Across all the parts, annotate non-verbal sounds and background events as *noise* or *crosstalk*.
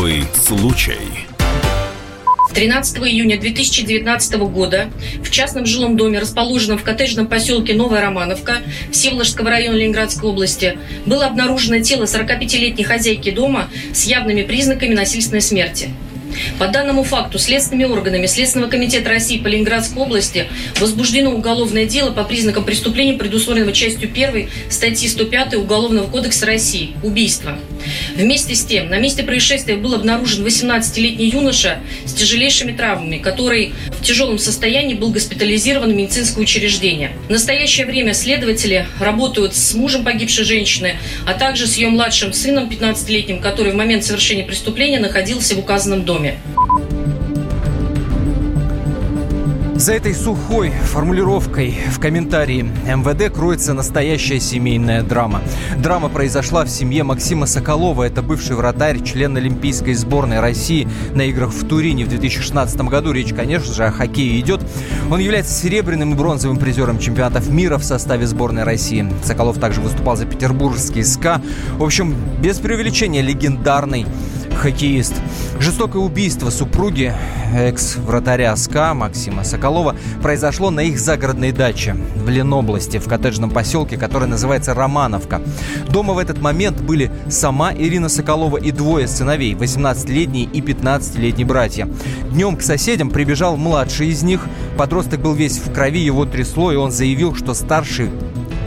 Особый случай. 13 июня 2019 года в частном жилом доме, расположенном в коттеджном поселке Новая Романовка Всеволожского района Ленинградской области, было обнаружено тело 45-летней хозяйки дома с явными признаками насильственной смерти. По данному факту следственными органами Следственного комитета России по Ленинградской области возбуждено уголовное дело по признакам преступления, предусмотренного частью 1 статьи 105 Уголовного кодекса России – убийство. Вместе с тем, на месте происшествия был обнаружен 18-летний юноша с тяжелейшими травмами, который в тяжелом состоянии был госпитализирован в медицинское учреждение. В настоящее время следователи работают с мужем погибшей женщины, а также с ее младшим сыном, 15-летним, который в момент совершения преступления находился в указанном доме доме. За этой сухой формулировкой в комментарии МВД кроется настоящая семейная драма. Драма произошла в семье Максима Соколова. Это бывший вратарь, член Олимпийской сборной России на играх в Турине в 2016 году. Речь, конечно же, о хоккее идет. Он является серебряным и бронзовым призером чемпионатов мира в составе сборной России. Соколов также выступал за петербургский СКА. В общем, без преувеличения легендарный хоккеист. Жестокое убийство супруги экс-вратаря СКА Максима Соколова произошло на их загородной даче в Ленобласти, в коттеджном поселке, который называется Романовка. Дома в этот момент были сама Ирина Соколова и двое сыновей, 18-летний и 15-летний братья. Днем к соседям прибежал младший из них. Подросток был весь в крови, его трясло, и он заявил, что старший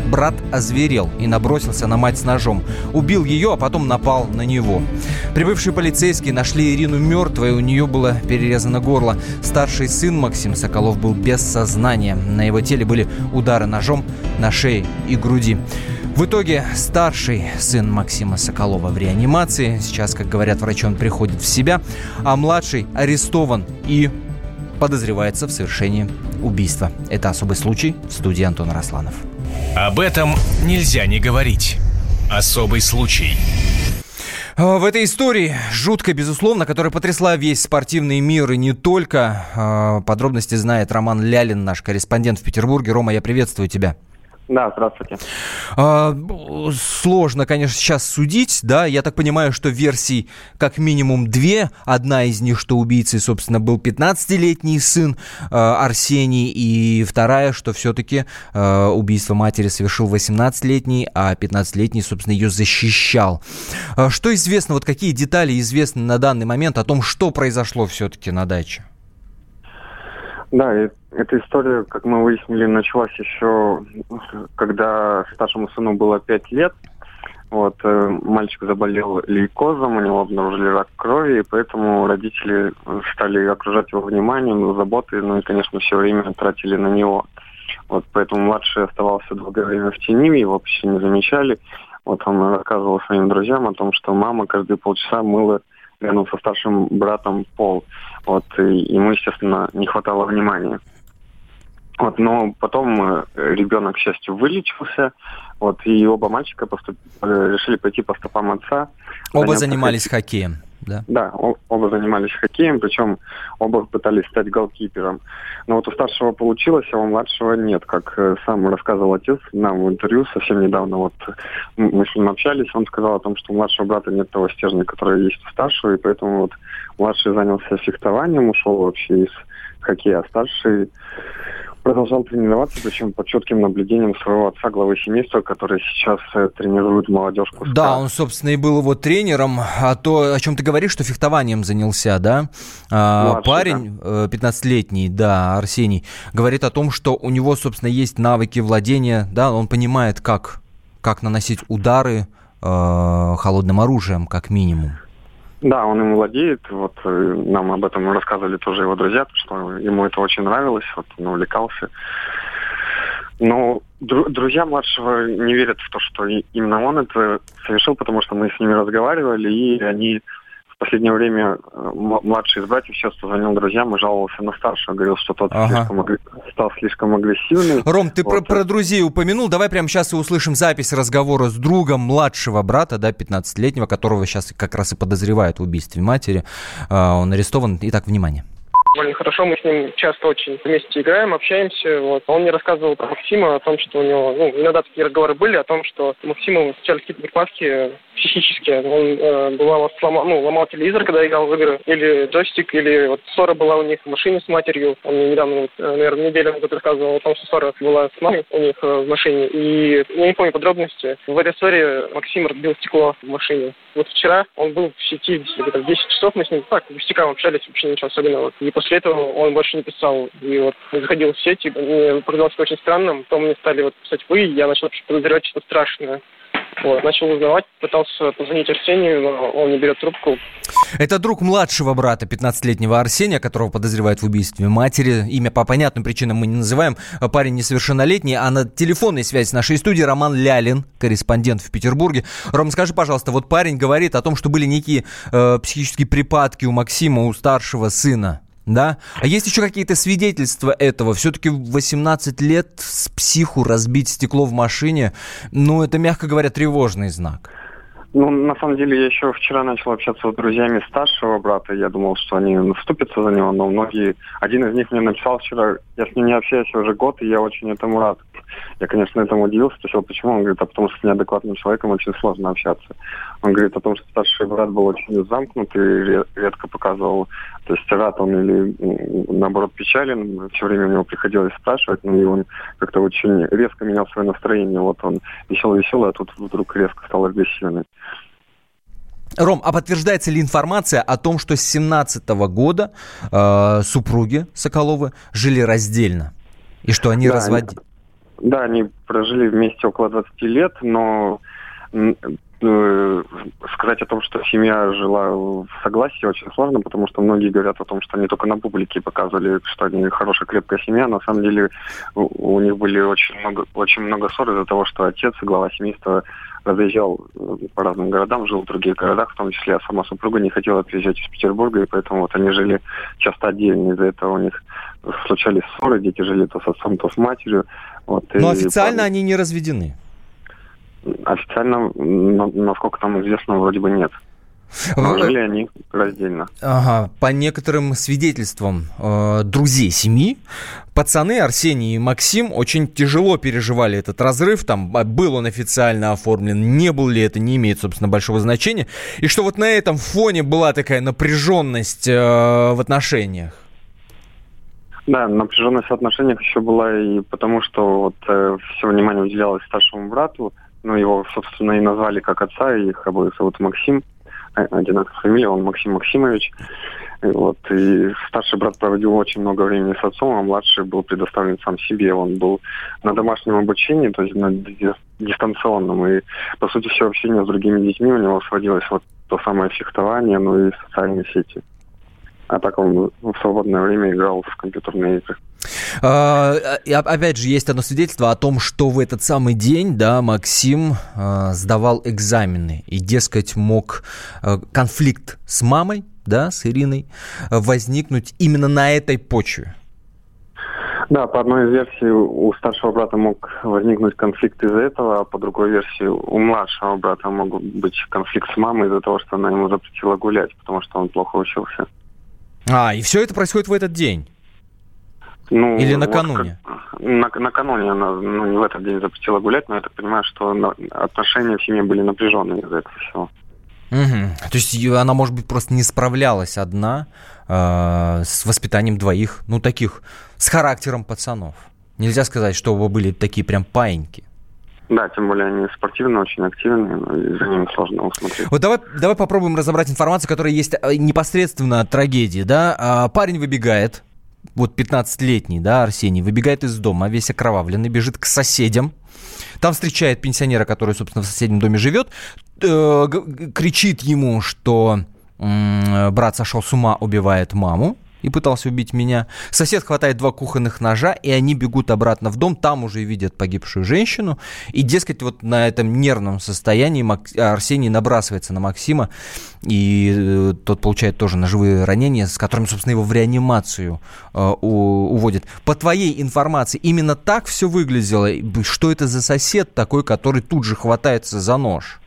брат озверел и набросился на мать с ножом. Убил ее, а потом напал на него. Прибывшие полицейские нашли Ирину мертвой, у нее было перерезано горло. Старший сын Максим Соколов был без сознания. На его теле были удары ножом на шее и груди. В итоге старший сын Максима Соколова в реанимации. Сейчас, как говорят врачи, он приходит в себя. А младший арестован и подозревается в совершении убийства. Это особый случай в студии Антона Росланов. Об этом нельзя не говорить. Особый случай. А, в этой истории, жуткой, безусловно, которая потрясла весь спортивный мир и не только, а, подробности знает Роман Лялин, наш корреспондент в Петербурге. Рома, я приветствую тебя. Да, здравствуйте. А, сложно, конечно, сейчас судить, да. Я так понимаю, что версий как минимум две. Одна из них, что убийцей, собственно, был 15-летний сын а, Арсений, и вторая, что все-таки а, убийство матери совершил 18-летний, а 15-летний, собственно, ее защищал. А, что известно, вот какие детали известны на данный момент о том, что произошло все-таки на даче? Да, эта история, как мы выяснили, началась еще, когда старшему сыну было пять лет. Вот, э, мальчик заболел лейкозом, у него обнаружили рак крови, и поэтому родители стали окружать его вниманием, заботой, ну и, конечно, все время тратили на него. Вот, поэтому младший оставался долгое время в тени, его вообще не замечали. Вот он рассказывал своим друзьям о том, что мама каждые полчаса мыла рядом со старшим братом пол. Вот, и ему, естественно, не хватало внимания. Вот, но потом э, ребенок, к счастью, вылечился, вот, и оба мальчика поступ... Э, решили пойти по стопам отца. Оба занимались хоккеем да? Да, оба занимались хоккеем, причем оба пытались стать голкипером. Но вот у старшего получилось, а у младшего нет. Как э, сам рассказывал отец нам в интервью совсем недавно, вот мы с ним общались, он сказал о том, что у младшего брата нет того стержня, который есть у старшего, и поэтому вот младший занялся фехтованием, ушел вообще из хоккея, а старший продолжал тренироваться, причем под четким наблюдением своего отца, главы семейства, который сейчас э, тренирует молодежку. Да, он, собственно, и был его тренером. А то, о чем ты говоришь, что фехтованием занялся, да? А, Младший, Парень, да. 15-летний, да, Арсений, говорит о том, что у него, собственно, есть навыки владения, да, он понимает, как, как наносить удары э, холодным оружием, как минимум. Да, он им владеет. Вот э, нам об этом рассказывали тоже его друзья, что ему это очень нравилось, вот он увлекался. Но дру- друзья младшего не верят в то, что именно он это совершил, потому что мы с ними разговаривали, и они последнее время э, младший из братьев часто звонил друзьям и жаловался на старшего, говорил, что тот ага. слишком, стал слишком агрессивный. Ром, ты вот. про, про друзей упомянул, давай прямо сейчас и услышим запись разговора с другом младшего брата, да, 15-летнего, которого сейчас как раз и подозревают в убийстве матери. А, он арестован. Итак, внимание. Довольно хорошо. Мы с ним часто очень вместе играем, общаемся. Вот. Он мне рассказывал про Максима, о том, что у него, ну, иногда такие разговоры были, о том, что у Максима встречались какие-то припадки психические. Он э, бывало сломал, ну, ломал телевизор, когда играл в игры, или джойстик, или вот ссора была у них в машине с матерью. Он мне недавно, вот, э, наверное, неделю назад рассказывал о том, что ссора была с мамой у них э, в машине. И я не помню подробности. В этой ссоре Максим разбил стекло в машине. Вот вчера он был в сети, где-то в 10 часов мы с ним так, пустякам общались, вообще ничего особенного. И после этого он больше не писал. И вот заходил в сеть, и мне показалось очень странным. Потом мне стали вот писать вы, и я начал подозревать что-то страшное. Вот, начал узнавать, пытался позвонить Арсению, но он не берет трубку. Это друг младшего брата 15-летнего Арсения, которого подозревают в убийстве матери. Имя по понятным причинам мы не называем. Парень несовершеннолетний. А на телефонной связи с нашей студии Роман Лялин, корреспондент в Петербурге. Ром, скажи, пожалуйста, вот парень говорит о том, что были некие э, психические припадки у Максима, у старшего сына. Да? А есть еще какие-то свидетельства этого? Все-таки 18 лет с психу разбить стекло в машине, ну, это, мягко говоря, тревожный знак. Ну, на самом деле, я еще вчера начал общаться с друзьями старшего брата. Я думал, что они вступятся за него, но многие... Один из них мне написал вчера, я с ним не общаюсь уже год, и я очень этому рад. Я, конечно, этому удивился, спросил, почему. Он говорит, а потому что с неадекватным человеком очень сложно общаться. Он говорит о том, что старший брат был очень замкнутый, редко показывал, то есть рад он или, наоборот, печален. Все время у него приходилось спрашивать, но и он как-то очень резко менял свое настроение. Вот он веселый-веселый, а тут вдруг резко стал агрессивный. Ром, а подтверждается ли информация о том, что с 17 года э, супруги Соколовы жили раздельно? И что они да, разводили? Да, они прожили вместе около 20 лет, но э, сказать о том, что семья жила в согласии, очень сложно, потому что многие говорят о том, что они только на публике показывали, что они хорошая, крепкая семья. На самом деле у, них были очень много, очень много ссор из-за того, что отец, глава семейства, разъезжал э, по разным городам, жил в других городах, в том числе, а сама супруга не хотела отъезжать из Петербурга, и поэтому вот они жили часто отдельно. Из-за этого у них случались ссоры, дети жили то с отцом, то с матерью. Вот, Но официально и... они не разведены? Официально, насколько там известно, вроде бы нет. Жили они раздельно. Ага. По некоторым свидетельствам э, друзей семьи, пацаны Арсений и Максим очень тяжело переживали этот разрыв. Там а, был он официально оформлен, не был ли это, не имеет, собственно, большого значения. И что вот на этом фоне была такая напряженность э, в отношениях. Да, напряженность в отношениях еще была и потому, что вот э, все внимание уделялось старшему брату, ну, его, собственно, и назвали как отца, и их обоих зовут Максим, одинаковая фамилия, он Максим Максимович. Вот, и старший брат проводил очень много времени с отцом, а младший был предоставлен сам себе. Он был на домашнем обучении, то есть на дистанционном. И, по сути, все общение с другими детьми у него сводилось вот то самое фехтование, ну и социальные сети. А так он в свободное время играл в компьютерные игры. А, опять же, есть одно свидетельство о том, что в этот самый день, да, Максим а, сдавал экзамены и, дескать, мог а, конфликт с мамой, да, с Ириной, возникнуть именно на этой почве. Да, по одной из версий у старшего брата мог возникнуть конфликт из-за этого, а по другой версии у младшего брата мог быть конфликт с мамой из-за того, что она ему запретила гулять, потому что он плохо учился. А, и все это происходит в этот день? Ну, Или накануне? Вот, на, накануне она ну, не в этот день запретила гулять, но я так понимаю, что на, отношения в семье были напряженные из-за этого всего. Угу. То есть она, может быть, просто не справлялась одна э, с воспитанием двоих, ну, таких, с характером пацанов. Нельзя сказать, что оба были такие прям паиньки. Да, тем более они спортивные, очень активные, и за ними сложно усмотреть. Вот давай, давай попробуем разобрать информацию, которая есть э, непосредственно от трагедии, да? А, парень выбегает, вот 15-летний, да, Арсений, выбегает из дома, весь окровавленный, бежит к соседям, там встречает пенсионера, который, собственно, в соседнем доме живет, э, кричит ему, что брат сошел с ума, убивает маму, и пытался убить меня. Сосед хватает два кухонных ножа, и они бегут обратно в дом, там уже видят погибшую женщину, и, дескать, вот на этом нервном состоянии Арсений набрасывается на Максима, и э, тот получает тоже ножевые ранения, с которыми, собственно, его в реанимацию э, уводят. По твоей информации, именно так все выглядело? Что это за сосед такой, который тут же хватается за нож?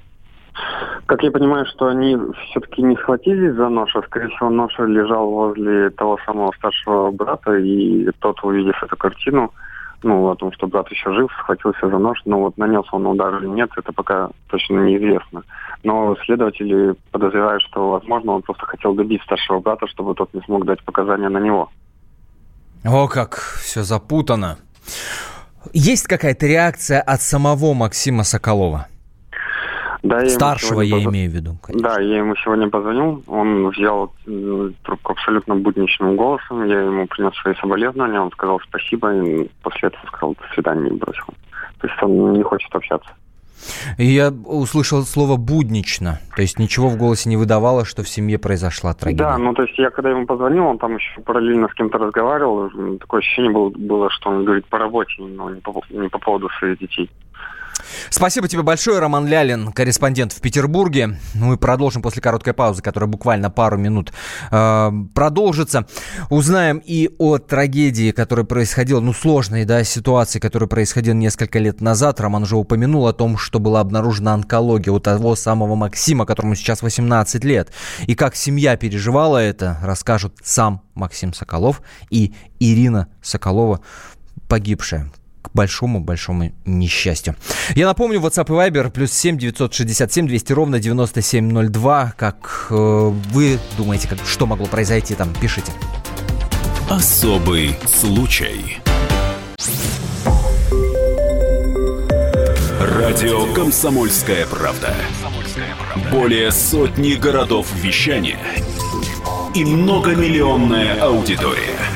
Как я понимаю, что они все-таки не схватились за нож, а, скорее всего, нож лежал возле того самого старшего брата, и тот, увидев эту картину, ну, о том, что брат еще жив, схватился за нож, но вот нанес он удар или нет, это пока точно неизвестно. Но следователи подозревают, что, возможно, он просто хотел добить старшего брата, чтобы тот не смог дать показания на него. О, как все запутано. Есть какая-то реакция от самого Максима Соколова? Да, я Старшего я поз... имею в виду. Конечно. Да, я ему сегодня позвонил, он взял трубку абсолютно будничным голосом, я ему принес свои соболезнования, он сказал спасибо, и после этого сказал до свидания и бросил. То есть он не хочет общаться. И я услышал слово «буднично», то есть ничего в голосе не выдавало, что в семье произошла трагедия. Да, ну то есть я когда ему позвонил, он там еще параллельно с кем-то разговаривал, такое ощущение было, было что он говорит по работе, но не по, не по поводу своих детей. Спасибо тебе большое, Роман Лялин, корреспондент в Петербурге. Мы продолжим после короткой паузы, которая буквально пару минут э, продолжится. Узнаем и о трагедии, которая происходила, ну, сложной, да, ситуации, которая происходила несколько лет назад. Роман уже упомянул о том, что была обнаружена онкология у того самого Максима, которому сейчас 18 лет. И как семья переживала это, расскажут сам Максим Соколов и Ирина Соколова, погибшая большому-большому несчастью. Я напомню, WhatsApp и Viber плюс 7 967 200 ровно 9702. Как э, вы думаете, как, что могло произойти там, пишите. Особый случай. Радио «Комсомольская правда». Более сотни городов вещания и многомиллионная аудитория.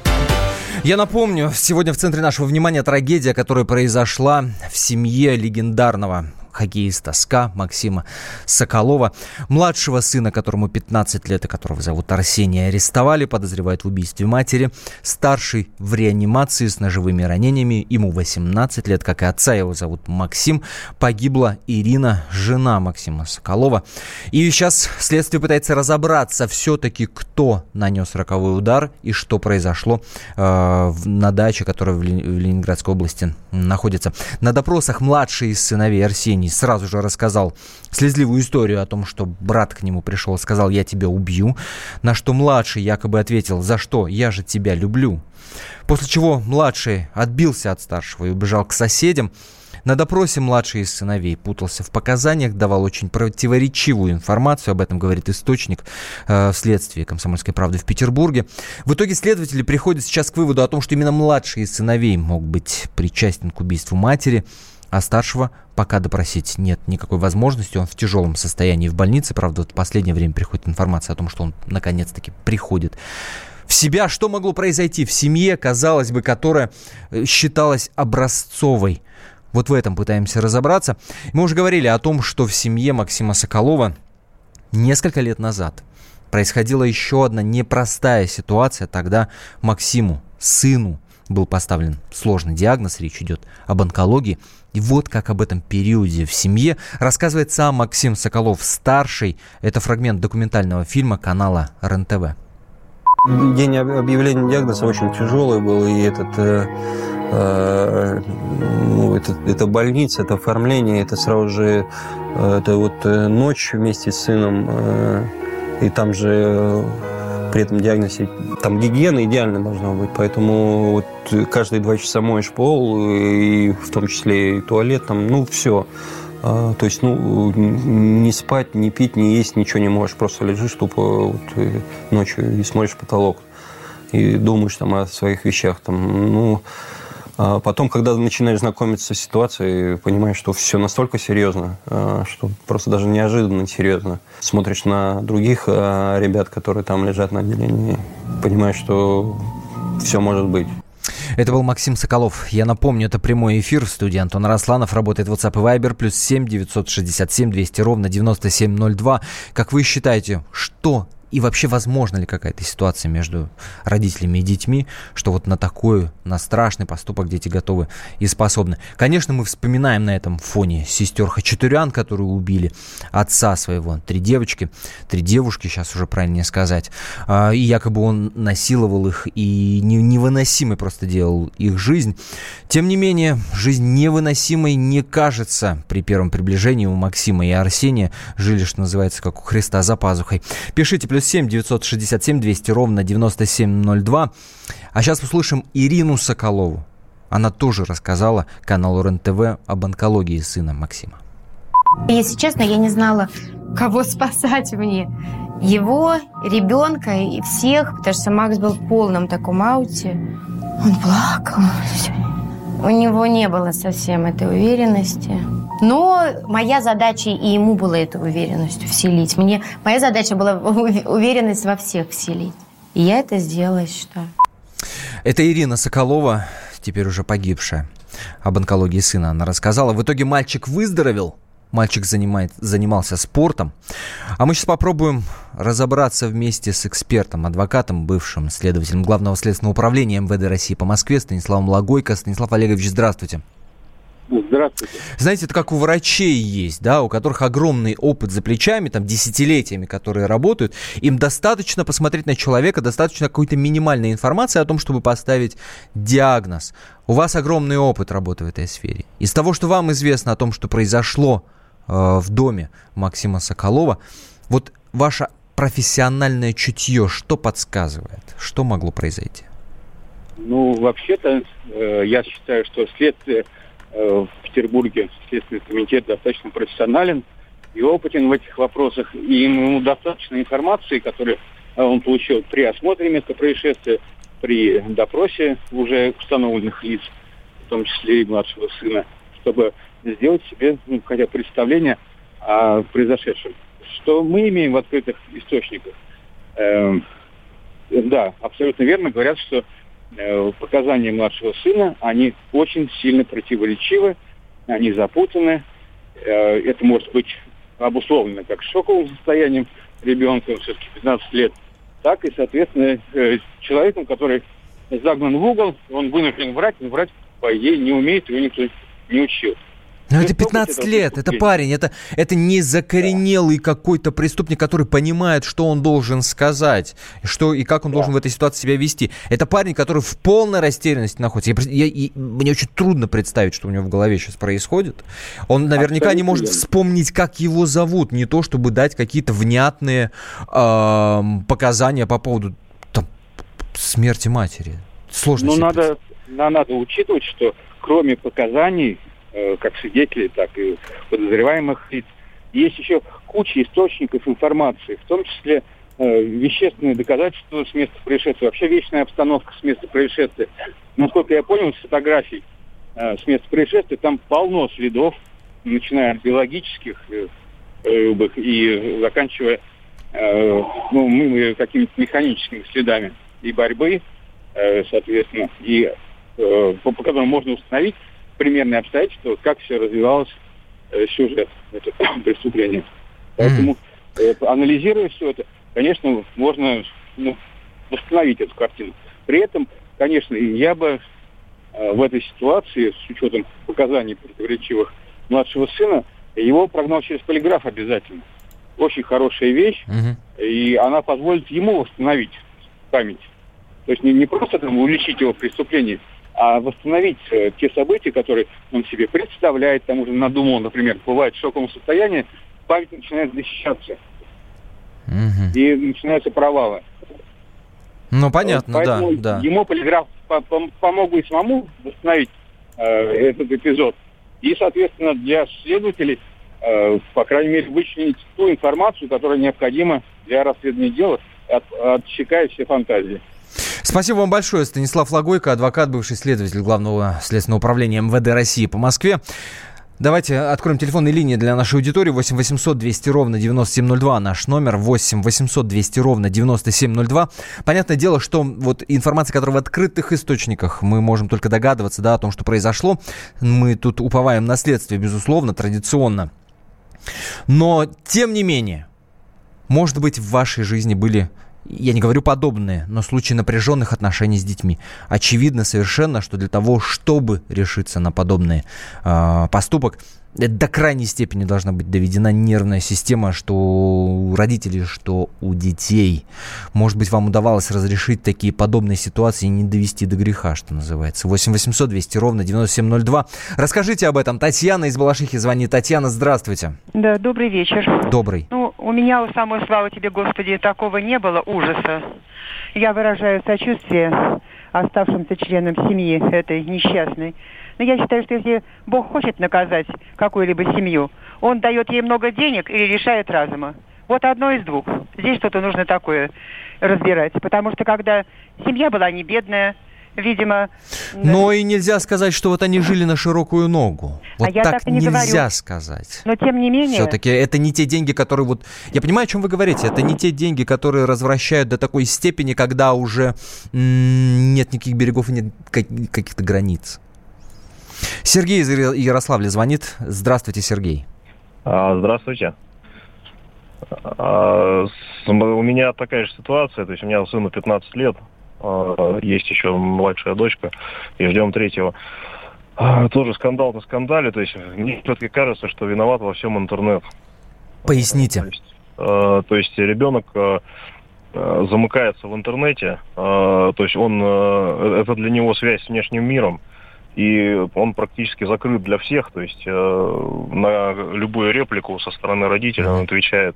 Я напомню, сегодня в центре нашего внимания трагедия, которая произошла в семье легендарного хоккеиста СКА Максима Соколова. Младшего сына, которому 15 лет и которого зовут Арсений, арестовали, подозревают в убийстве матери. Старший в реанимации с ножевыми ранениями, ему 18 лет, как и отца, его зовут Максим. Погибла Ирина, жена Максима Соколова. И сейчас следствие пытается разобраться все-таки, кто нанес роковой удар и что произошло э, на даче, которая в, Лени- в Ленинградской области находится. На допросах младший из сыновей Арсений Евгений сразу же рассказал слезливую историю о том, что брат к нему пришел и сказал «я тебя убью», на что младший якобы ответил «за что? Я же тебя люблю». После чего младший отбился от старшего и убежал к соседям. На допросе младший из сыновей путался в показаниях, давал очень противоречивую информацию, об этом говорит источник э, в следствии «Комсомольской правды» в Петербурге. В итоге следователи приходят сейчас к выводу о том, что именно младший из сыновей мог быть причастен к убийству матери а старшего пока допросить нет никакой возможности. Он в тяжелом состоянии в больнице. Правда, вот в последнее время приходит информация о том, что он наконец-таки приходит в себя. Что могло произойти в семье, казалось бы, которая э, считалась образцовой? Вот в этом пытаемся разобраться. Мы уже говорили о том, что в семье Максима Соколова несколько лет назад происходила еще одна непростая ситуация. Тогда Максиму, сыну, был поставлен сложный диагноз, речь идет об онкологии. И вот как об этом периоде в семье рассказывает сам Максим Соколов-старший. Это фрагмент документального фильма канала РЕН-ТВ. День объявления диагноза очень тяжелый был, и этот, э, э, ну, это, это больница, это оформление, это сразу же э, это вот э, ночь вместе с сыном, э, и там же при этом диагнозе там гигиена идеально должна быть, поэтому вот каждые два часа моешь пол, и в том числе и туалет, там, ну, все. А, то есть, ну, не спать, не пить, не есть, ничего не можешь. Просто лежишь тупо вот, ночью и смотришь потолок. И думаешь там о своих вещах. Там, ну, а потом, когда начинаешь знакомиться с ситуацией, понимаешь, что все настолько серьезно, а, что просто даже неожиданно серьезно. Смотришь на других а, ребят, которые там лежат на отделении, понимаешь, что все может быть. Это был Максим Соколов. Я напомню, это прямой эфир в студии Антон Росланов. Работает WhatsApp и Viber. Плюс 7 967 200 ровно 9702. Как вы считаете, что и вообще, возможно ли какая-то ситуация между родителями и детьми, что вот на такой, на страшный поступок дети готовы и способны. Конечно, мы вспоминаем на этом фоне сестер Хачатурян, которые убили отца своего. Три девочки, три девушки, сейчас уже правильнее сказать. А, и якобы он насиловал их и невыносимой просто делал их жизнь. Тем не менее, жизнь невыносимой не кажется при первом приближении у Максима и Арсения. Жили, что называется, как у Христа за пазухой. Пишите, плюс 7 967 200 ровно 9702. А сейчас услышим Ирину Соколову. Она тоже рассказала каналу РЕН-ТВ об онкологии сына Максима. Если честно, я не знала, кого *laughs* спасать мне. Его, ребенка и всех, потому что Макс был в полном таком ауте. Он плакал. У него не было совсем этой уверенности. Но моя задача и ему была эту уверенность вселить. Мне, моя задача была *laughs* уверенность во всех вселить. И я это сделала, считаю. Это Ирина Соколова, теперь уже погибшая. Об онкологии сына она рассказала. В итоге мальчик выздоровел, Мальчик занимает, занимался спортом. А мы сейчас попробуем разобраться вместе с экспертом, адвокатом, бывшим следователем Главного следственного управления МВД России по Москве Станиславом Лагойко. Станислав Олегович, здравствуйте. Здравствуйте. Знаете, это как у врачей есть, да, у которых огромный опыт за плечами, там, десятилетиями, которые работают. Им достаточно посмотреть на человека, достаточно какой-то минимальной информации о том, чтобы поставить диагноз. У вас огромный опыт работы в этой сфере. Из того, что вам известно о том, что произошло в доме Максима Соколова. Вот ваше профессиональное чутье что подсказывает? Что могло произойти? Ну, вообще-то, э, я считаю, что следствие э, в Петербурге, Следственный комитет достаточно профессионален и опытен в этих вопросах. И ему достаточно информации, которую он получил при осмотре места происшествия, при допросе уже установленных лиц, в том числе и младшего сына, чтобы сделать себе ну, хотя бы представление о произошедшем. Что мы имеем в открытых источниках? Э, да, абсолютно верно говорят, что э, показания младшего сына, они очень сильно противоречивы, они запутаны. Э, это может быть обусловлено как шоковым состоянием ребенка, все-таки 15 лет, так и, соответственно, э, человеком, который загнан в угол, он вынужден врать, но врать, по идее, не умеет, его никто не учил. Но ну, это 15 лет, это парень, это, это не закоренелый да. какой-то преступник, который понимает, что он должен сказать, что и как он да. должен в этой ситуации себя вести. Это парень, который в полной растерянности находится. Я, я, я, мне очень трудно представить, что у него в голове сейчас происходит. Он наверняка Абсолютно не может вспомнить, как его зовут, не то, чтобы дать какие-то внятные э, показания по поводу там, смерти матери. Сложно. Ну, надо, надо учитывать, что кроме показаний как свидетелей, так и подозреваемых лиц. Есть еще куча источников информации, в том числе э, вещественные доказательства с места происшествия, вообще вечная обстановка с места происшествия. Насколько я понял, с фотографий э, с места происшествия там полно следов, начиная от биологических э, э, и заканчивая э, ну, какими-то механическими следами и борьбы, э, соответственно, и э, по, по которым можно установить, примерные обстоятельства, как все развивалось э, сюжет этого *coughs* преступления. Поэтому, э, анализируя все это, конечно, можно ну, восстановить эту картину. При этом, конечно, я бы э, в этой ситуации, с учетом показаний противоречивых младшего сына, его прогнал через полиграф обязательно. Очень хорошая вещь, угу. и она позволит ему восстановить память. То есть не, не просто там уличить его в преступлении, а восстановить э, те события, которые он себе представляет, там уже надумал, например, бывает в шоковом состоянии, память начинает защищаться. Угу. И начинаются провалы. Ну, понятно, Поэтому да, да. Ему полиграф помог и самому восстановить э, этот эпизод. И, соответственно, для следователей, э, по крайней мере, вычленить ту информацию, которая необходима для расследования дела, от, отсекая все фантазии. Спасибо вам большое, Станислав Лагойко, адвокат, бывший следователь Главного следственного управления МВД России по Москве. Давайте откроем телефонные линии для нашей аудитории. 8 800 200 ровно 9702 наш номер. 8 800 200 ровно 9702. Понятное дело, что вот информация, которая в открытых источниках, мы можем только догадываться да, о том, что произошло. Мы тут уповаем на следствие, безусловно, традиционно. Но, тем не менее, может быть, в вашей жизни были я не говорю подобные, но случаи напряженных отношений с детьми. Очевидно совершенно, что для того, чтобы решиться на подобный э, поступок, до крайней степени должна быть доведена нервная система, что у родителей, что у детей. Может быть, вам удавалось разрешить такие подобные ситуации и не довести до греха, что называется. 8 800 200 ровно 9702. Расскажите об этом. Татьяна из Балашихи звонит. Татьяна, здравствуйте. Да, добрый вечер. Добрый. Ну, у меня, у самой слава тебе, Господи, такого не было ужаса. Я выражаю сочувствие оставшимся членам семьи этой несчастной. Но я считаю, что если Бог хочет наказать какую-либо семью, Он дает ей много денег или решает разума. Вот одно из двух. Здесь что-то нужно такое разбирать. Потому что когда семья была не бедная, видимо... Но и нельзя сказать, что вот они жили на широкую ногу. Вот а я так, так не нельзя говорю. сказать. Но тем не менее... Все-таки это не те деньги, которые вот... Я понимаю, о чем вы говорите. Это не те деньги, которые развращают до такой степени, когда уже нет никаких берегов и нет как- каких-то границ. Сергей из Яро- Ярославля звонит. Здравствуйте, Сергей. А, Здравствуйте. А, У меня такая же ситуация, то есть у меня сыну 15 лет, а, есть еще младшая дочка, и ждем третьего. Тоже скандал на скандале, то есть мне все-таки кажется, что виноват во всем интернет. Поясните. То есть ребенок э, э, замыкается в интернете, то есть он это для него связь с внешним миром, и он практически закрыт для всех, то есть э, на любую реплику со стороны родителя он отвечает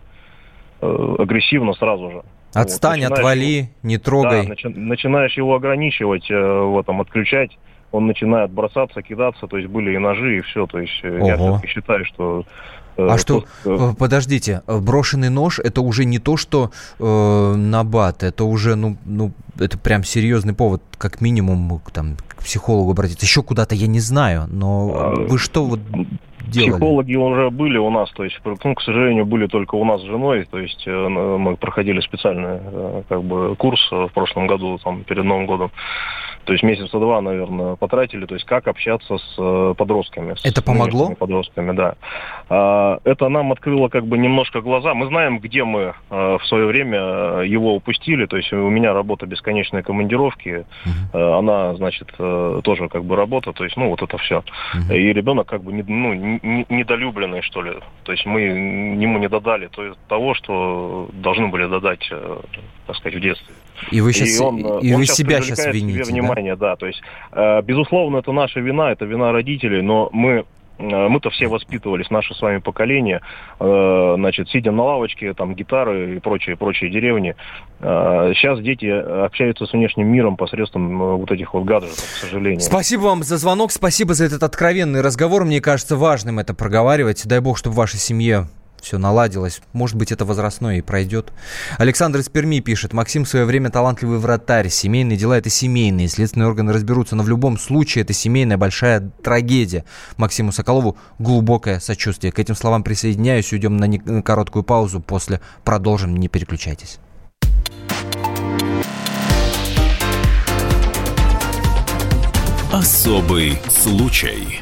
э, агрессивно сразу же. Отстань, начинаешь отвали, не трогай. Да, начи- начинаешь его ограничивать, э, в этом, отключать, он начинает бросаться, кидаться, то есть были и ножи, и все, то есть э, я Ого. все-таки считаю, что... э, А что, э, подождите, брошенный нож это уже не то, что э, набат, это уже, ну, ну, это прям серьезный повод, как минимум, там, психологу обратиться. Еще куда-то я не знаю, но вы что вот делали? Психологи уже были у нас, то есть, ну, к сожалению, были только у нас с женой, то есть э, мы проходили специальный э, как бы курс в прошлом году, там, перед Новым годом. То есть месяца два, наверное, потратили, то есть как общаться с э, подростками. с Это помогло? нынешними Подростками, да. А, Это нам открыло как бы немножко глаза. Мы знаем, где мы э, в свое время э, его упустили. То есть у меня работа бесконечной командировки. Э, Она, значит, тоже как бы работа. То есть, ну, вот это все. И ребенок как бы не- ну, не- недолюбленный, что ли. То есть мы ему не додали то- того, что должны были додать, так сказать, в детстве. И вы щас- он, э, и он вы щас себя привлекает к себе вините, да? внимание, да. То есть, э, безусловно, это наша вина, это вина родителей, но мы э, мы-то все воспитывались, наше с вами поколение, значит, сидя на лавочке, там, гитары и прочие, прочие деревни. Сейчас дети общаются с внешним миром посредством вот этих вот гаджетов, к сожалению. Спасибо вам за звонок, спасибо за этот откровенный разговор. Мне кажется важным это проговаривать. Дай бог, чтобы в вашей семье все наладилось. Может быть, это возрастное и пройдет. Александр из Перми пишет. Максим в свое время талантливый вратарь. Семейные дела – это семейные. Следственные органы разберутся, но в любом случае это семейная большая трагедия. Максиму Соколову глубокое сочувствие. К этим словам присоединяюсь. Уйдем на не- на короткую паузу. После продолжим. Не переключайтесь. Особый случай.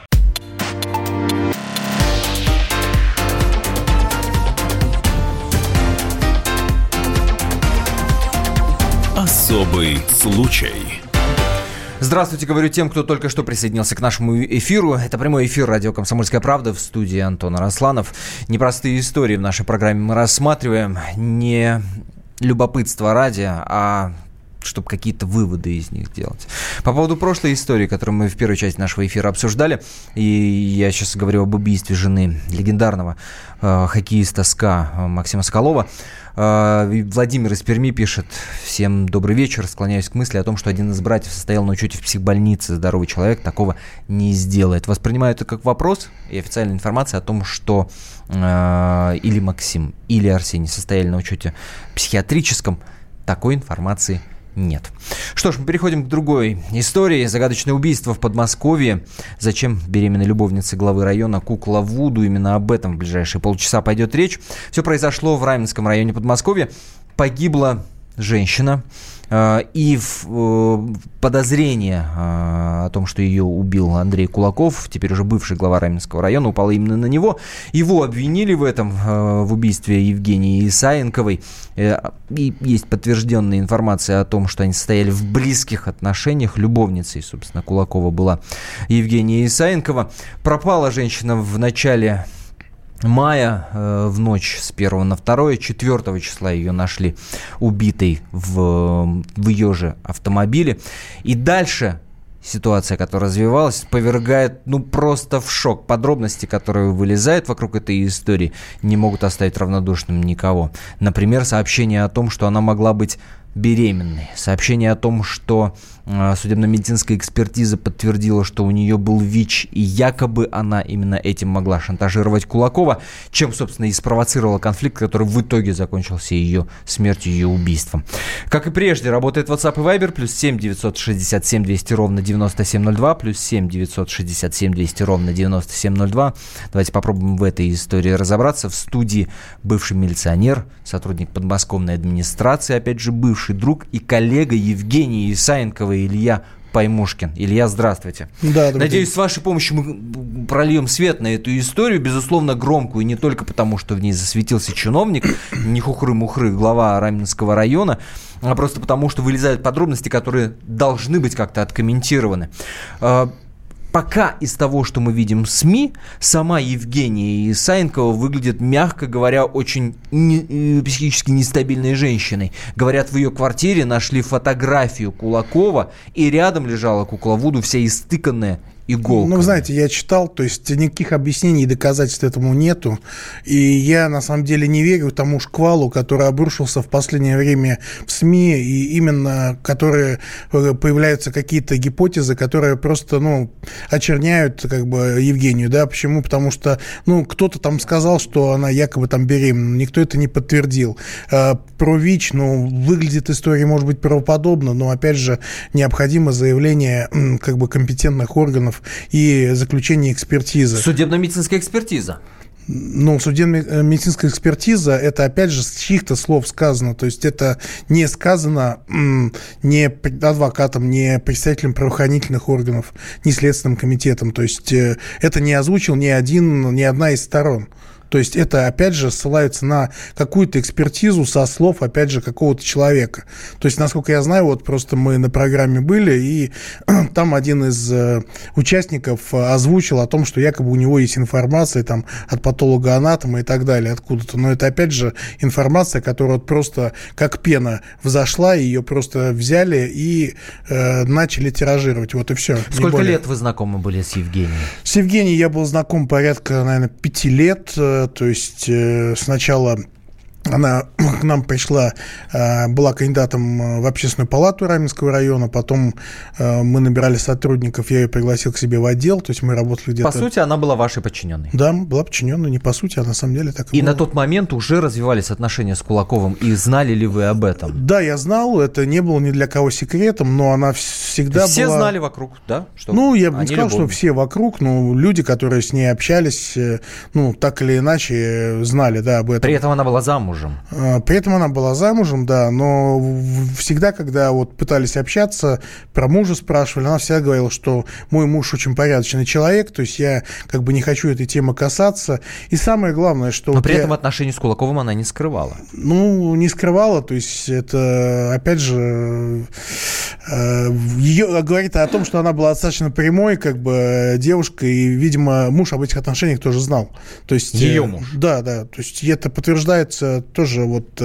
Особый случай. Здравствуйте, говорю тем, кто только что присоединился к нашему эфиру. Это прямой эфир радио «Комсомольская правда» в студии Антона Росланов. Непростые истории в нашей программе мы рассматриваем. Не любопытство ради, а чтобы какие-то выводы из них делать. По поводу прошлой истории, которую мы в первой части нашего эфира обсуждали, и я сейчас говорю об убийстве жены легендарного э, хоккеиста СКА Максима Соколова, э, Владимир из Перми пишет, всем добрый вечер, склоняюсь к мысли о том, что один из братьев состоял на учете в психбольнице, здоровый человек такого не сделает. Воспринимаю это как вопрос и официальная информация о том, что э, или Максим, или Арсений состояли на учете психиатрическом, такой информации нет. Что ж, мы переходим к другой истории. Загадочное убийство в Подмосковье. Зачем беременной любовнице главы района кукла Вуду? Именно об этом в ближайшие полчаса пойдет речь. Все произошло в Раменском районе Подмосковья. Погибла женщина. Э, и в э, подозрение э, о том, что ее убил Андрей Кулаков, теперь уже бывший глава Раменского района, упало именно на него. Его обвинили в этом, в убийстве Евгении Исаенковой. И есть подтвержденная информация о том, что они стояли в близких отношениях. Любовницей, собственно, Кулакова была Евгения Исаенкова. Пропала женщина в начале мая э, в ночь с 1 на 2, 4 числа ее нашли убитой в, в ее же автомобиле. И дальше ситуация, которая развивалась, повергает, ну, просто в шок. Подробности, которые вылезают вокруг этой истории, не могут оставить равнодушным никого. Например, сообщение о том, что она могла быть беременной. Сообщение о том, что судебно-медицинская экспертиза подтвердила, что у нее был ВИЧ, и якобы она именно этим могла шантажировать Кулакова, чем, собственно, и спровоцировала конфликт, который в итоге закончился ее смертью, ее убийством. Как и прежде, работает WhatsApp и Viber, плюс 7 967 200 ровно 9702, плюс 7 967 200 ровно 9702. Давайте попробуем в этой истории разобраться. В студии бывший милиционер, сотрудник подмосковной администрации, опять же, бывший друг и коллега Евгений Исаенкова и Илья Паймушкин. Илья, здравствуйте. Да, Надеюсь, день. с вашей помощью мы прольем свет на эту историю, безусловно, громкую, не только потому, что в ней засветился чиновник, не хухры-мухры, глава Раменского района, а просто потому, что вылезают подробности, которые должны быть как-то откомментированы. Пока из того, что мы видим в СМИ, сама Евгения Исаенкова выглядит, мягко говоря, очень не, э, психически нестабильной женщиной. Говорят, в ее квартире нашли фотографию Кулакова, и рядом лежала кукла Вуду, вся истыканная иголками. Ну, знаете, я читал, то есть никаких объяснений и доказательств этому нету. И я, на самом деле, не верю тому шквалу, который обрушился в последнее время в СМИ, и именно которые э, появляются какие-то гипотезы, которые просто, ну, очерняют, как бы, Евгению, да, почему? Потому что, ну, кто-то там сказал, что она якобы там беременна, никто это не подтвердил. Э, про ВИЧ, ну, выглядит история, может быть, правоподобно, но, опять же, необходимо заявление, как бы, компетентных органов и заключение экспертизы. Судебно-медицинская экспертиза. Ну, судебно-медицинская экспертиза, это, опять же, с чьих-то слов сказано. То есть это не сказано не адвокатом, не представителем правоохранительных органов, не следственным комитетом. То есть э, это не озвучил ни один, ни одна из сторон. То есть это, опять же, ссылается на какую-то экспертизу со слов, опять же, какого-то человека. То есть, насколько я знаю, вот просто мы на программе были, и *clears throat* там один из э, участников озвучил о том, что якобы у него есть информация там от патолога-анатома и так далее, откуда-то. Но это, опять же, информация, которая вот просто как пена взошла, ее просто взяли и э, начали тиражировать. Вот и все. Сколько лет вы знакомы были с Евгением? С Евгением я был знаком порядка, наверное, пяти лет то есть э, сначала она к нам пришла, э, была кандидатом э, в общественную палату Раменского района, потом э, мы набирали сотрудников, я ее пригласил к себе в отдел, то есть мы работали где-то... По сути, она была вашей подчиненной? Да, была подчиненной, не по сути, а на самом деле так и И было. на тот момент уже развивались отношения с Кулаковым, и знали ли вы об этом? Да, я знал, это не было ни для кого секретом, но она всегда все была... Все знали вокруг, да? Что ну, я бы не сказал, любовны. что все вокруг, но люди, которые с ней общались, ну, так или иначе знали, да, об этом. При этом она была замужем? При этом она была замужем, да, но всегда, когда вот пытались общаться, про мужа спрашивали, она всегда говорила, что мой муж очень порядочный человек, то есть я как бы не хочу этой темы касаться. И самое главное, что... Но вот при я... этом отношения с Кулаковым она не скрывала. Ну, не скрывала, то есть это, опять же, ее говорит о том, что она была достаточно прямой, как бы девушкой, и, видимо, муж об этих отношениях тоже знал. То есть ее муж. Да, да. То есть это подтверждается тоже вот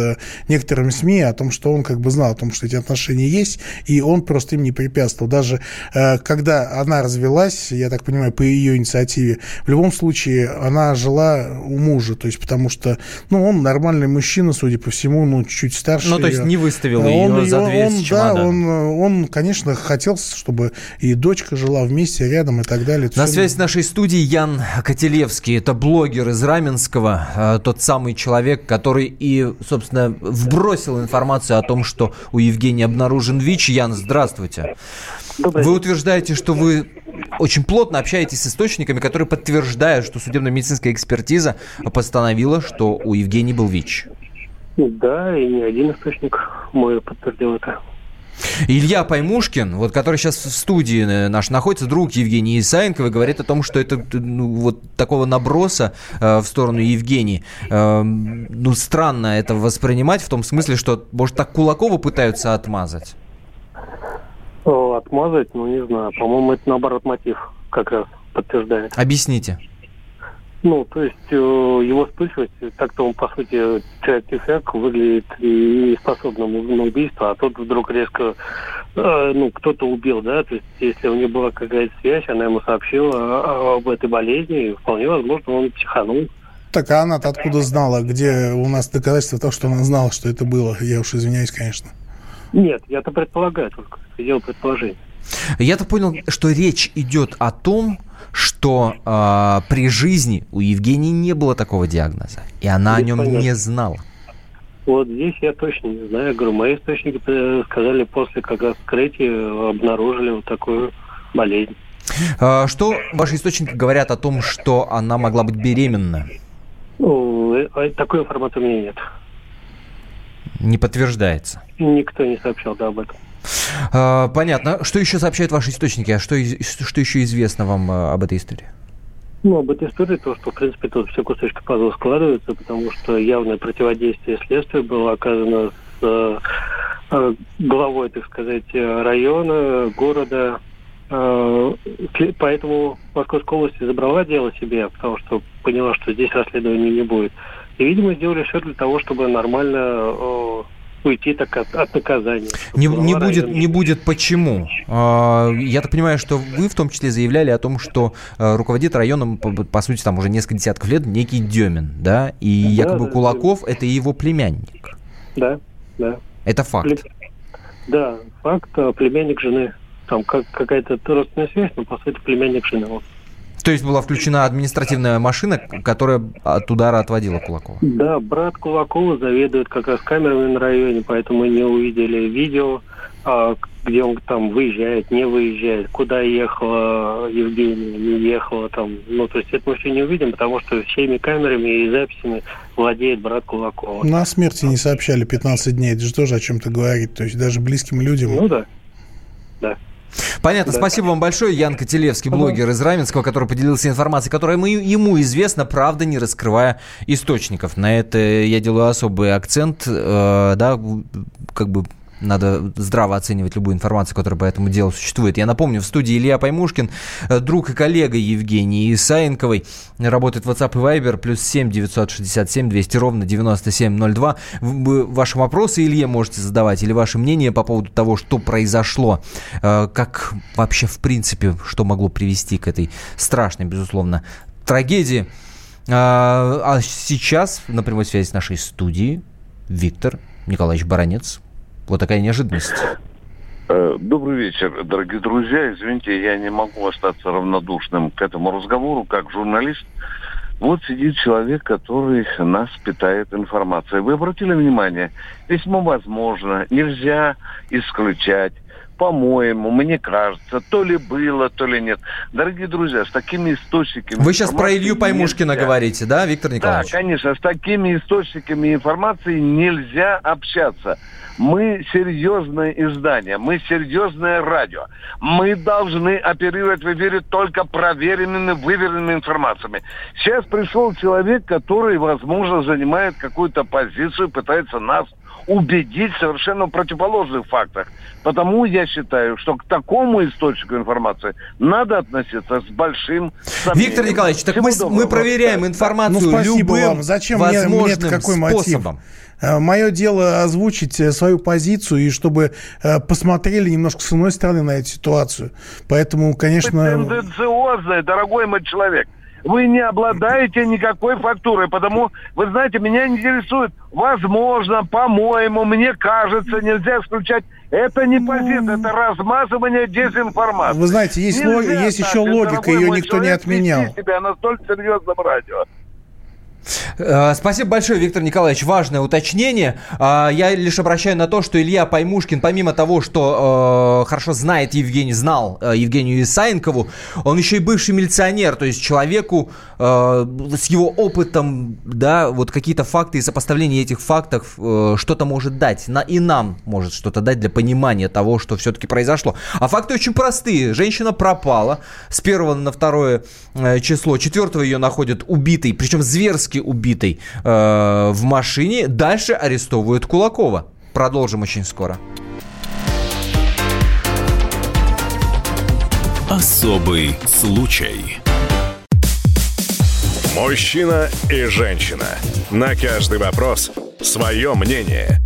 некоторыми СМИ о том, что он как бы знал о том, что эти отношения есть, и он просто им не препятствовал. Даже когда она развелась, я так понимаю, по ее инициативе, в любом случае она жила у мужа, то есть потому что, ну, он нормальный мужчина, судя по всему, ну, чуть старше. Ну, то есть не выставил он ее, ее за дверь он, с Да, он, он, конечно, хотел, чтобы и дочка жила вместе рядом и так далее. На связи с нашей студией Ян Котелевский, это блогер из Раменского, э, тот самый человек, который и, собственно, вбросил информацию о том, что у Евгения обнаружен ВИЧ. Ян, здравствуйте. Добрый вы утверждаете, что вы очень плотно общаетесь с источниками, которые подтверждают, что судебно-медицинская экспертиза постановила, что у Евгении был ВИЧ. Да, и не один источник мой подтвердил это. Илья Паймушкин, вот, который сейчас в студии э, наш находится, друг Евгении Исаенковой, говорит о том, что это ну, вот такого наброса э, в сторону Евгении. Э, ну, странно это воспринимать в том смысле, что, может, так Кулакова пытаются отмазать? Отмазать, ну, не знаю. По-моему, это наоборот мотив как раз подтверждает. Объясните. Ну, то есть э, его вспыльчивость, так-то он, по сути, человек выглядит и способным на убийство, а тут вдруг резко, э, ну, кто-то убил, да, то есть если у него была какая-то связь, она ему сообщила об этой болезни, и вполне возможно, он психанул. Так, а она-то откуда знала, где у нас доказательства того, что она знала, что это было? Я уж извиняюсь, конечно. Нет, я-то предполагаю только, делал предположение. Я-то понял, что речь идет о том, что э, при жизни у Евгении не было такого диагноза, и она здесь о нем понятно. не знала. Вот здесь я точно не знаю. Я говорю, мои источники сказали после как вскрытия обнаружили вот такую болезнь. А, что ваши источники говорят о том, что она могла быть беременна? Ну, э, э, такой информации у меня нет. Не подтверждается? Никто не сообщал да, об этом. А, понятно. Что еще сообщают ваши источники? А что, что еще известно вам а, об этой истории? Ну, об этой истории то, что, в принципе, тут все кусочки пазла складываются, потому что явное противодействие следствия было оказано с э, главой, так сказать, района, города. Э, поэтому Московская область забрала дело себе, потому что поняла, что здесь расследования не будет. И, видимо, сделали все для того, чтобы нормально э, уйти так от, от наказания. Не, не, будет, не будет почему? А, я так понимаю, что вы в том числе заявляли о том, что а, руководит районом, по, по сути, там уже несколько десятков лет некий Демин, да? И да, якобы да, Кулаков да. это его племянник. Да, да. Это факт. Пле... Да, факт, а, племянник жены. Там как, какая-то родственная связь, но по сути племянник жены. Вот. То есть была включена административная машина, которая от удара отводила Кулакова? Да, брат Кулакова заведует как раз камерами на районе, поэтому мы не увидели видео, а, где он там выезжает, не выезжает, куда ехала Евгения, не ехала там. Ну, то есть это мы все не увидим, потому что всеми камерами и записями владеет брат Кулакова. На смерти не сообщали 15 дней, это же тоже о чем-то говорит. То есть даже близким людям. Ну да, да. Понятно. Да. Спасибо вам большое. Ян Котелевский, блогер из Раменского, который поделился информацией, которая ему известна, правда, не раскрывая источников. На это я делаю особый акцент, э, да, как бы надо здраво оценивать любую информацию, которая по этому делу существует. Я напомню, в студии Илья Паймушкин, э, друг и коллега Евгении Исаенковой. Работает WhatsApp и Viber, плюс 7 967 200 ровно 9702. Вы ваши вопросы Илье можете задавать или ваше мнение по поводу того, что произошло, э, как вообще в принципе, что могло привести к этой страшной, безусловно, трагедии. А, а сейчас на прямой связи с нашей студией Виктор Николаевич Баранец, вот такая неожиданность. Э, добрый вечер, дорогие друзья. Извините, я не могу остаться равнодушным к этому разговору, как журналист. Вот сидит человек, который нас питает информацией. Вы обратили внимание, весьма возможно, нельзя исключать по-моему, мне кажется, то ли было, то ли нет. Дорогие друзья, с такими источниками... Вы сейчас про Илью Паймушкина нельзя. говорите, да, Виктор Николаевич? Да, конечно, с такими источниками информации нельзя общаться. Мы серьезное издание, мы серьезное радио. Мы должны оперировать в эфире только проверенными, выверенными информациями. Сейчас пришел человек, который, возможно, занимает какую-то позицию, пытается нас убедить совершенно в противоположных фактах. Потому я считаю, что к такому источнику информации надо относиться с большим сомнением. Виктор Николаевич, так мы, Всего мы доброго. проверяем информацию Ну, спасибо любым вам. Зачем мне, возможным мне какой мотив? способом. Э, Мое дело озвучить э, свою позицию и чтобы э, посмотрели немножко с иной стороны на эту ситуацию. Поэтому, Вы конечно... тенденциозный, дорогой мой человек. Вы не обладаете никакой фактурой, потому, вы знаете, меня интересует, возможно, по-моему, мне кажется, нельзя исключать. Это не позиция, это размазывание дезинформации. Вы знаете, есть, ло- Нельзя есть так, еще логика, ее никто не отменял. себя на столь серьезном радио. Э, Спасибо большое, Виктор Николаевич. Важное уточнение. А, Я лишь обращаю на то, что Илья Паймушкин, помимо того, что э, хорошо знает Евгений, знал э, Евгению Исаенкову, он еще и бывший милиционер, то есть человеку э, с его опытом, да, вот какие-то факты и сопоставление этих фактов э, что-то может дать. И нам может что-то дать для понимания того, что все-таки произошло. А факты очень простые. Женщина пропала с 1 на 2 э, число. 4 ее находят убитой, причем зверски убитой э, в машине. Дальше арестовывают Кулакова. Продолжим очень скоро. Особый случай. Мужчина и женщина. На каждый вопрос свое мнение.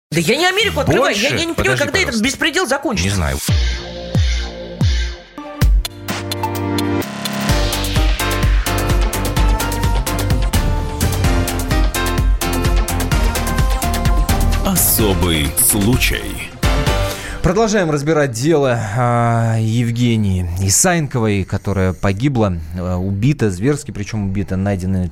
Да я не Америку открываю. Я, Больше? я не понимаю, Подожди, когда этот беспредел закончится. Не знаю. Особый случай. Продолжаем разбирать дело а, Евгении Исаенковой, которая погибла, а, убита, зверски, причем убита, найдены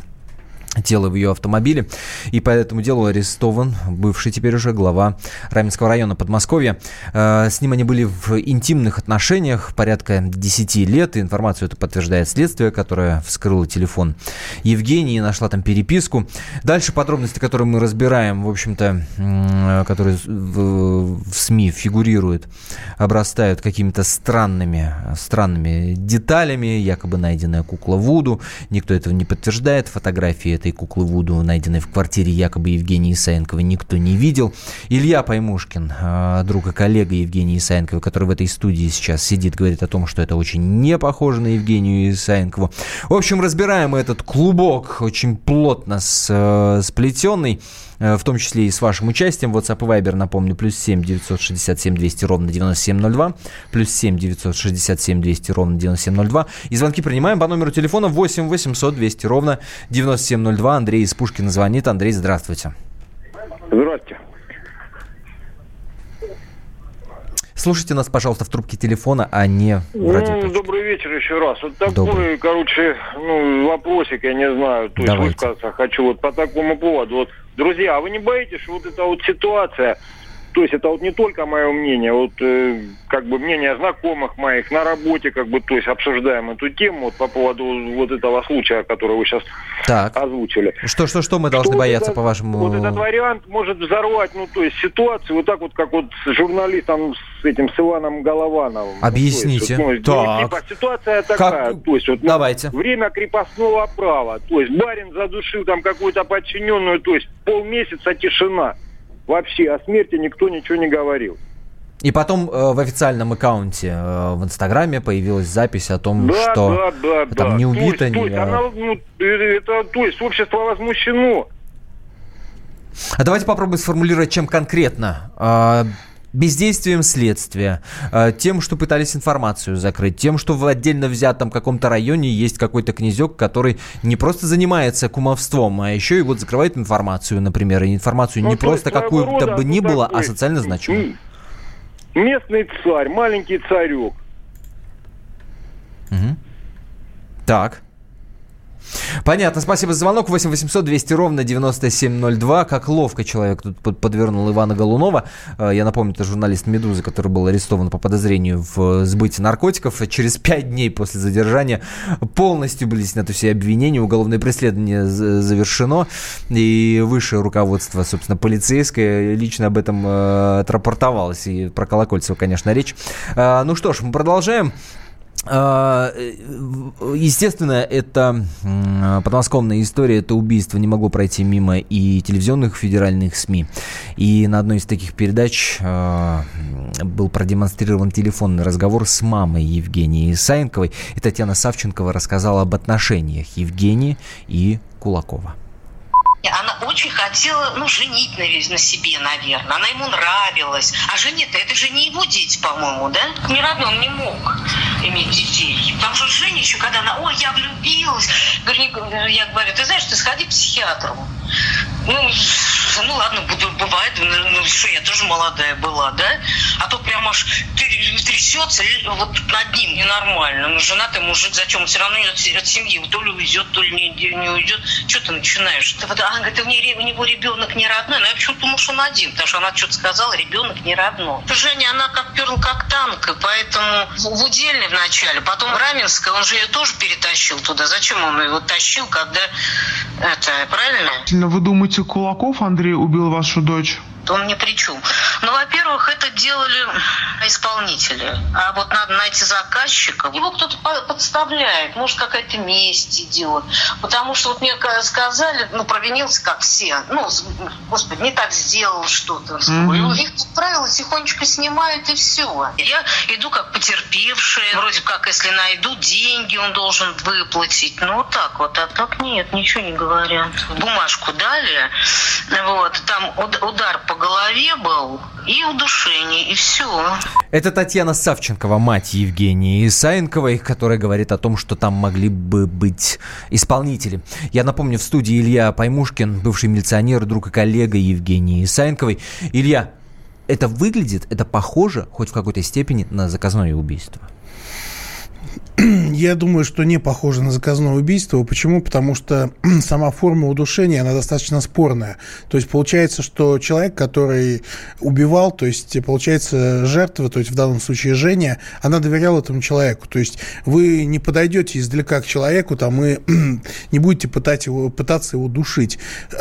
тело в ее автомобиле. И по этому делу арестован бывший теперь уже глава Раменского района Подмосковья. Э, С ним они были в интимных отношениях порядка 10 лет. И информацию это подтверждает следствие, которое вскрыло телефон Евгении и нашла там переписку. Дальше подробности, которые мы разбираем, в общем-то, которые в СМИ фигурируют, обрастают какими-то странными, странными деталями. Якобы найденная кукла Вуду. Никто этого не подтверждает. Фотографии этой куклы Вуду, найденной в квартире якобы Евгении Исаенковой, никто не видел. Илья Паймушкин, э, друг и коллега Евгении Исаенковой, который в этой студии сейчас сидит, говорит о том, что это очень не похоже на Евгению Исаенкову. В общем, разбираем этот клубок, очень плотно э, сплетенный в том числе и с вашим участием. WhatsApp и Viber, напомню, плюс 7 967 200 ровно 9702, плюс 7 967 200 ровно 9702. И звонки принимаем по номеру телефона 8 800 200 ровно 9702. Андрей из Пушкина звонит. Андрей, здравствуйте. Здравствуйте. Слушайте нас, пожалуйста, в трубке телефона, а не в радио. Ну, добрый вечер еще раз. Вот такой, Добрый. короче, ну, вопросик, я не знаю, то есть высказаться хочу вот по такому поводу. Вот, друзья, а вы не боитесь, что вот эта вот ситуация, то есть это вот не только мое мнение, вот э, как бы мнение знакомых моих на работе, как бы, то есть обсуждаем эту тему вот по поводу вот этого случая, который вы сейчас Так. озвучили. Что, что, что мы должны Что бояться, этот- по-вашему? Вот этот вариант может взорвать, ну, то есть ситуацию вот так вот, как вот с журналистом с этим, с Иваном Головановым. Объясните. Ну, то есть, ну, Так. типа, ситуация такая, то есть вот ну, Давайте. время крепостного права, то есть барин задушил там какую-то подчиненную, то есть полмесяца тишина. Вообще о смерти никто ничего не говорил. И потом э, в официальном аккаунте э, в Инстаграме появилась запись о том, Да, что да, да, там да. не То убито, есть, не... то есть, она, ну, э, это, то есть общество возмущено. А давайте попробуем сформулировать, чем конкретно. Бездействием следствия, а, тем, что пытались информацию закрыть, тем, что в отдельно взятом каком-то районе есть какой-то князек, который не просто занимается кумовством, а еще и вот закрывает информацию, например, и информацию Ну, не то просто какую-то бы ни было, а социально значимую. Местный царь, маленький царек. Мгм. Так. Понятно, спасибо за звонок. 8 800 200 ровно 9702. Как ловко человек тут подвернул Ивана Голунова. Э, я напомню, это журналист «Медузы», который был арестован по подозрению в сбытии наркотиков. Через пять дней после задержания полностью были сняты все обвинения. Уголовное преследование завершено. И высшее руководство, собственно, полицейское лично об этом э, отрапортовалось. И про Колокольцева, конечно, речь. Э, ну что ж, мы продолжаем. А, э, естественно, это подмосковная история, это убийство не могло пройти мимо и телевизионных федеральных СМИ. И на одной из таких передач а, был продемонстрирован телефонный разговор с мамой Евгении Саенковой. И Татьяна Савченкова рассказала об отношениях Евгении и Кулакова. Она очень хотела, ну, женить на, на себе, наверное. Она ему нравилась. А Женя-то, это же не его дети, по-моему, да? Ни родной он не мог иметь детей. Потому что Женя еще, когда она, ой, я влюбилась, я говорю, ты знаешь, ты сходи к психиатру. Ну, ну ладно, буду, бывает, ну, ну что, я тоже молодая была, да? А то прям аж трясется вот над ним ненормально. Ну, женатый мужик, зачем? Он все равно от, от семьи. То ли уйдет, то ли не, не уйдет. Что ты начинаешь? Ты, вот, а, говорит, у, нее, у него ребенок не родной. Но я почему-то думала, что он один, потому что она что-то сказала, ребенок не родной. Женя, она как перл, как танк, и поэтому в удельной вначале, потом Раменская, он же ее тоже перетащил туда. Зачем он его тащил, когда это, правильно? Вы думаете, Кулаков Андрей убил вашу дочь? Он ни при чем. Ну, во-первых, это делали исполнители. А вот надо найти заказчика. Его кто-то подставляет. Может, какая-то месть идет. Потому что вот мне сказали, ну, провинился как все. Ну, господи, не так сделал что-то. Mm-hmm. Их, как правило, тихонечко снимают и все. Я иду как потерпевшая. Вроде как, если найду деньги, он должен выплатить. Ну, вот так вот. А так нет, ничего не говорят. Бумажку дали. Вот. Там удар по голове был и удушение, и все. Это Татьяна Савченкова, мать Евгении Исаенковой, которая говорит о том, что там могли бы быть исполнители. Я напомню, в студии Илья Паймушкин, бывший милиционер, друг и коллега Евгении Исаенковой. Илья, это выглядит, это похоже хоть в какой-то степени на заказное убийство? *clears throat* Я думаю, что не похоже на заказное убийство. Почему? Потому что *clears throat* сама форма удушения, она достаточно спорная. То есть получается, что человек, который убивал, то есть получается жертва, то есть в данном случае Женя, она доверяла этому человеку. То есть вы не подойдете издалека к человеку, там, и *clears throat* не будете пытать его, пытаться его душить.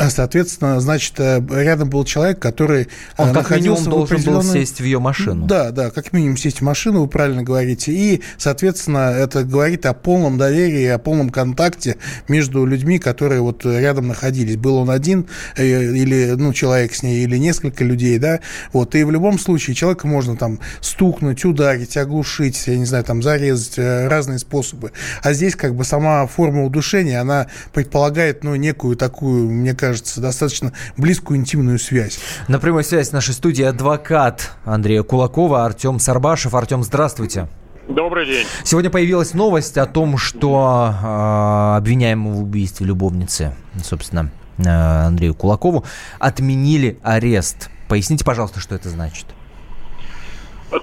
Соответственно, значит, э, рядом был человек, который Он как минимум должен определенной... был сесть в ее машину. Да, да, как минимум сесть в машину, вы правильно говорите. И, соответственно, это говорит о полном доверии, о полном контакте между людьми, которые вот рядом находились. Был он один э, или, ну, человек с ней, или несколько людей, да, вот, и в любом случае человека можно там стукнуть, ударить, оглушить, я не знаю, там, зарезать, э, разные способы. А здесь как бы сама форма удушения, она предполагает, ну, некую такую, мне кажется, достаточно близкую интимную связь. На прямой связи с нашей студии адвокат Андрея Кулакова, Артем Сарбашев. Артем, здравствуйте. Добрый день. Сегодня появилась новость о том, что э, обвиняемого в убийстве любовницы, собственно, э, Андрею Кулакову, отменили арест. Поясните, пожалуйста, что это значит.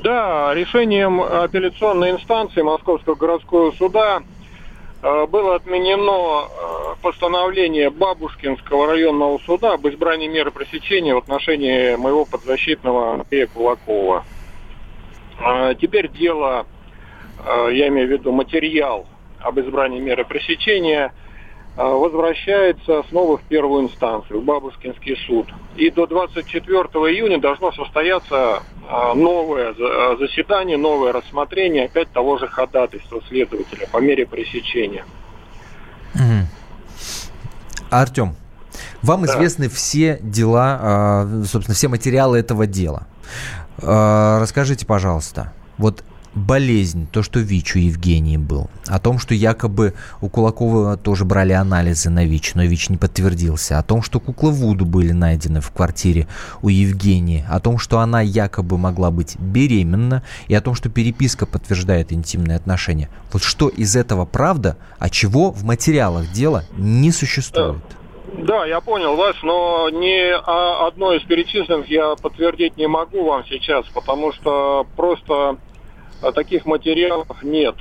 Да, решением апелляционной инстанции Московского городского суда э, было отменено э, постановление Бабушкинского районного суда об избрании меры пресечения в отношении моего подзащитного Андрея Кулакова. Э, теперь дело я имею в виду материал об избрании меры пресечения, э, возвращается снова в первую инстанцию, в Бабушкинский суд. И до 24 июня должно состояться э, новое заседание, новое рассмотрение опять того же ходатайства следователя по мере пресечения. Угу. Артем, вам да. известны все дела, собственно, все материалы этого дела. Расскажите, пожалуйста, вот болезнь, то, что ВИЧ у Евгении был, о том, что якобы у Кулакова тоже брали анализы на ВИЧ, но ВИЧ не подтвердился, о том, что куклы Вуду были найдены в квартире у Евгении, о том, что она якобы могла быть беременна, и о том, что переписка подтверждает интимные отношения. Вот что из этого правда, а чего в материалах дела не существует? Да, я понял вас, но ни одно из перечисленных я подтвердить не могу вам сейчас, потому что просто таких материалов нет.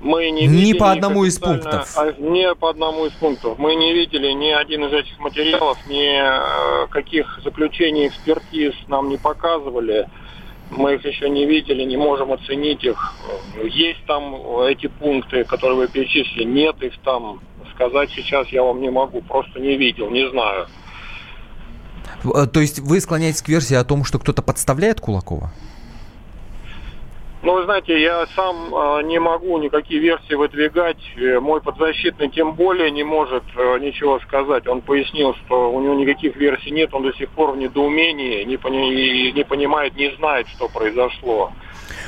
Мы не, видели по одному из пунктов. а, Не по одному из пунктов. Мы не видели ни один из этих материалов, ни э, каких заключений экспертиз нам не показывали. Мы их еще не видели, не можем оценить их. Есть там эти пункты, которые вы перечислили, нет их там. Сказать сейчас я вам не могу, просто не видел, не знаю. Э, То есть вы склоняетесь к версии о том, что кто-то подставляет Кулакова? Ну, вы знаете, я сам э, не могу никакие версии выдвигать. Э, Мой подзащитный тем более не может э, ничего сказать. Он пояснил, что у него никаких версий нет, он до сих пор в недоумении, не, пони- не понимает, не знает, что произошло.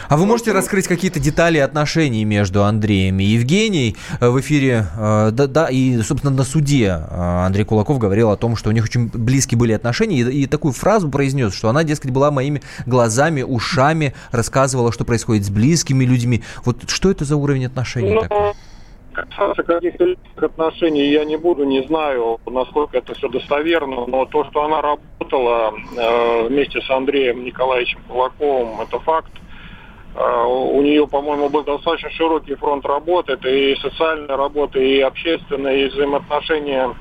А вы можете раскрыть какие-то детали отношений между Андреем и Евгенией Э, в эфире? э, Да, да, и, собственно, на суде э, Андрей Кулаков говорил о том, что у них очень близкие были отношения, и, и такую фразу произнес, что она, дескать, была моими глазами, ушами, рассказывала, что происходит с близкими людьми. Вот что это за уровень отношений такой? Ну, касаться каких-то личных отношений я не буду, не знаю, насколько это все достоверно, но то, что она работала э, вместе с Андреем Николаевичем Кулаковым, это факт. Э, у нее, по-моему, был достаточно широкий фронт работы, это и социальная работа, и общественная, и взаимоотношения,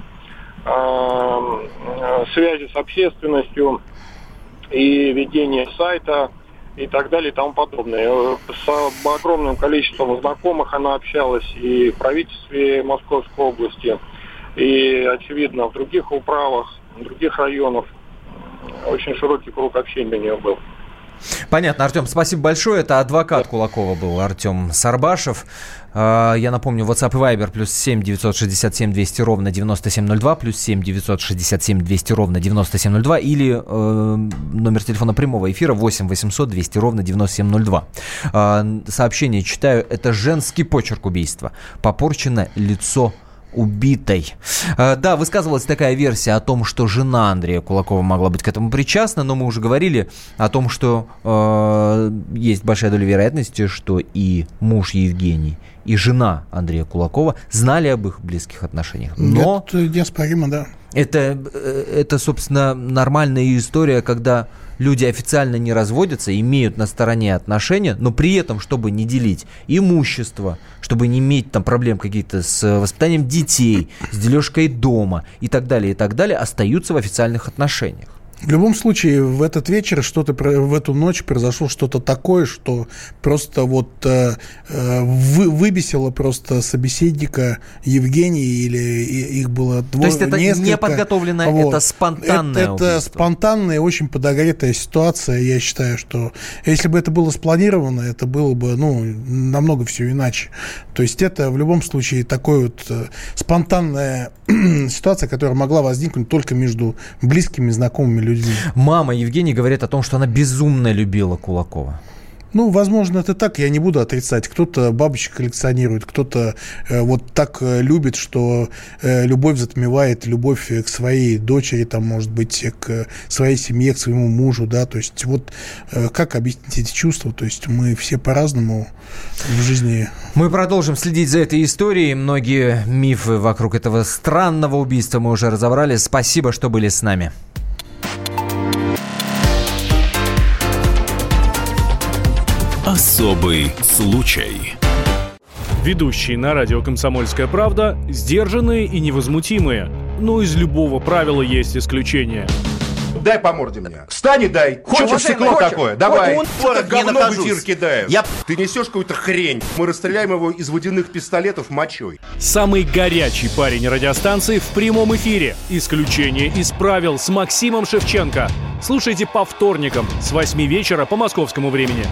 э, э, связи с общественностью, и ведение сайта, и так далее, и тому подобное. С огромным количеством знакомых она общалась и в правительстве Московской области, и, очевидно, в других управах, в других районах. Очень широкий круг общения у нее был. Понятно, Артем, спасибо большое. Это адвокат Кулакова был, Артем Сарбашев. Э, Я напомню, WhatsApp и Viber плюс 7 967 200 ровно 9702, плюс 7 967 200 ровно 9702 или э, номер телефона прямого эфира 8 800 200 ровно 9702. Э, сообщение читаю. Это женский почерк убийства. Попорчено лицо убитой. Э, Да, высказывалась такая версия о том, что жена Андрея Кулакова могла быть к этому причастна, но мы уже говорили о том, что э, есть большая доля вероятности, что и муж Евгений, и жена Андрея Кулакова знали об их близких отношениях. Но Это неоспоримо, да. Это, э, это, собственно, нормальная история, когда люди официально не разводятся, имеют на стороне отношения, но при этом, чтобы не делить имущество, чтобы не иметь там проблем какие-то с воспитанием детей, с дележкой дома и так далее, и так далее, остаются в официальных отношениях. В любом случае, в этот вечер что-то, в эту ночь произошло что-то такое, что просто вот э, э, вы- выбесило просто собеседника Евгения или их было двое, есть это несколько. не подготовленное, это спонтанное Это, это убийство. спонтанная, очень подогретая ситуация. Я считаю, что если бы это было спланировано, это было бы, ну, намного все иначе. То есть это в любом случае такой вот э, спонтанная *clears throat* ситуация, которая могла возникнуть только между близкими, знакомыми людьми. Мама Евгений говорит о том, что она безумно любила Кулакова. Ну, возможно, это так, я не буду отрицать. Кто-то бабочек коллекционирует, кто-то э, вот так э, любит, что э, любовь затмевает любовь э, к своей дочери, там, может быть, э, к своей семье, к своему мужу, да, то есть вот э, как объяснить эти чувства, то есть мы все по-разному в жизни Мы продолжим следить за этой историей. Многие мифы вокруг этого странного убийства мы уже разобрали. Спасибо, что были с нами. Особый случай. Ведущие на радио «Комсомольская правда» сдержанные и невозмутимые. Но из любого правила есть исключение. Дай по морде мне. Встань и дай. Хочешь уважаемый, стекло хочешь? такое? Давай. Вот Не говно в эфир кидаешь. Я- Ты несешь какую-то хрень. Мы расстреляем его из водяных пистолетов мочой. Самый горячий парень радиостанции в прямом эфире. Исключение из правил с Максимом Шевченко. Слушайте по вторникам с 8 вечера по московскому времени.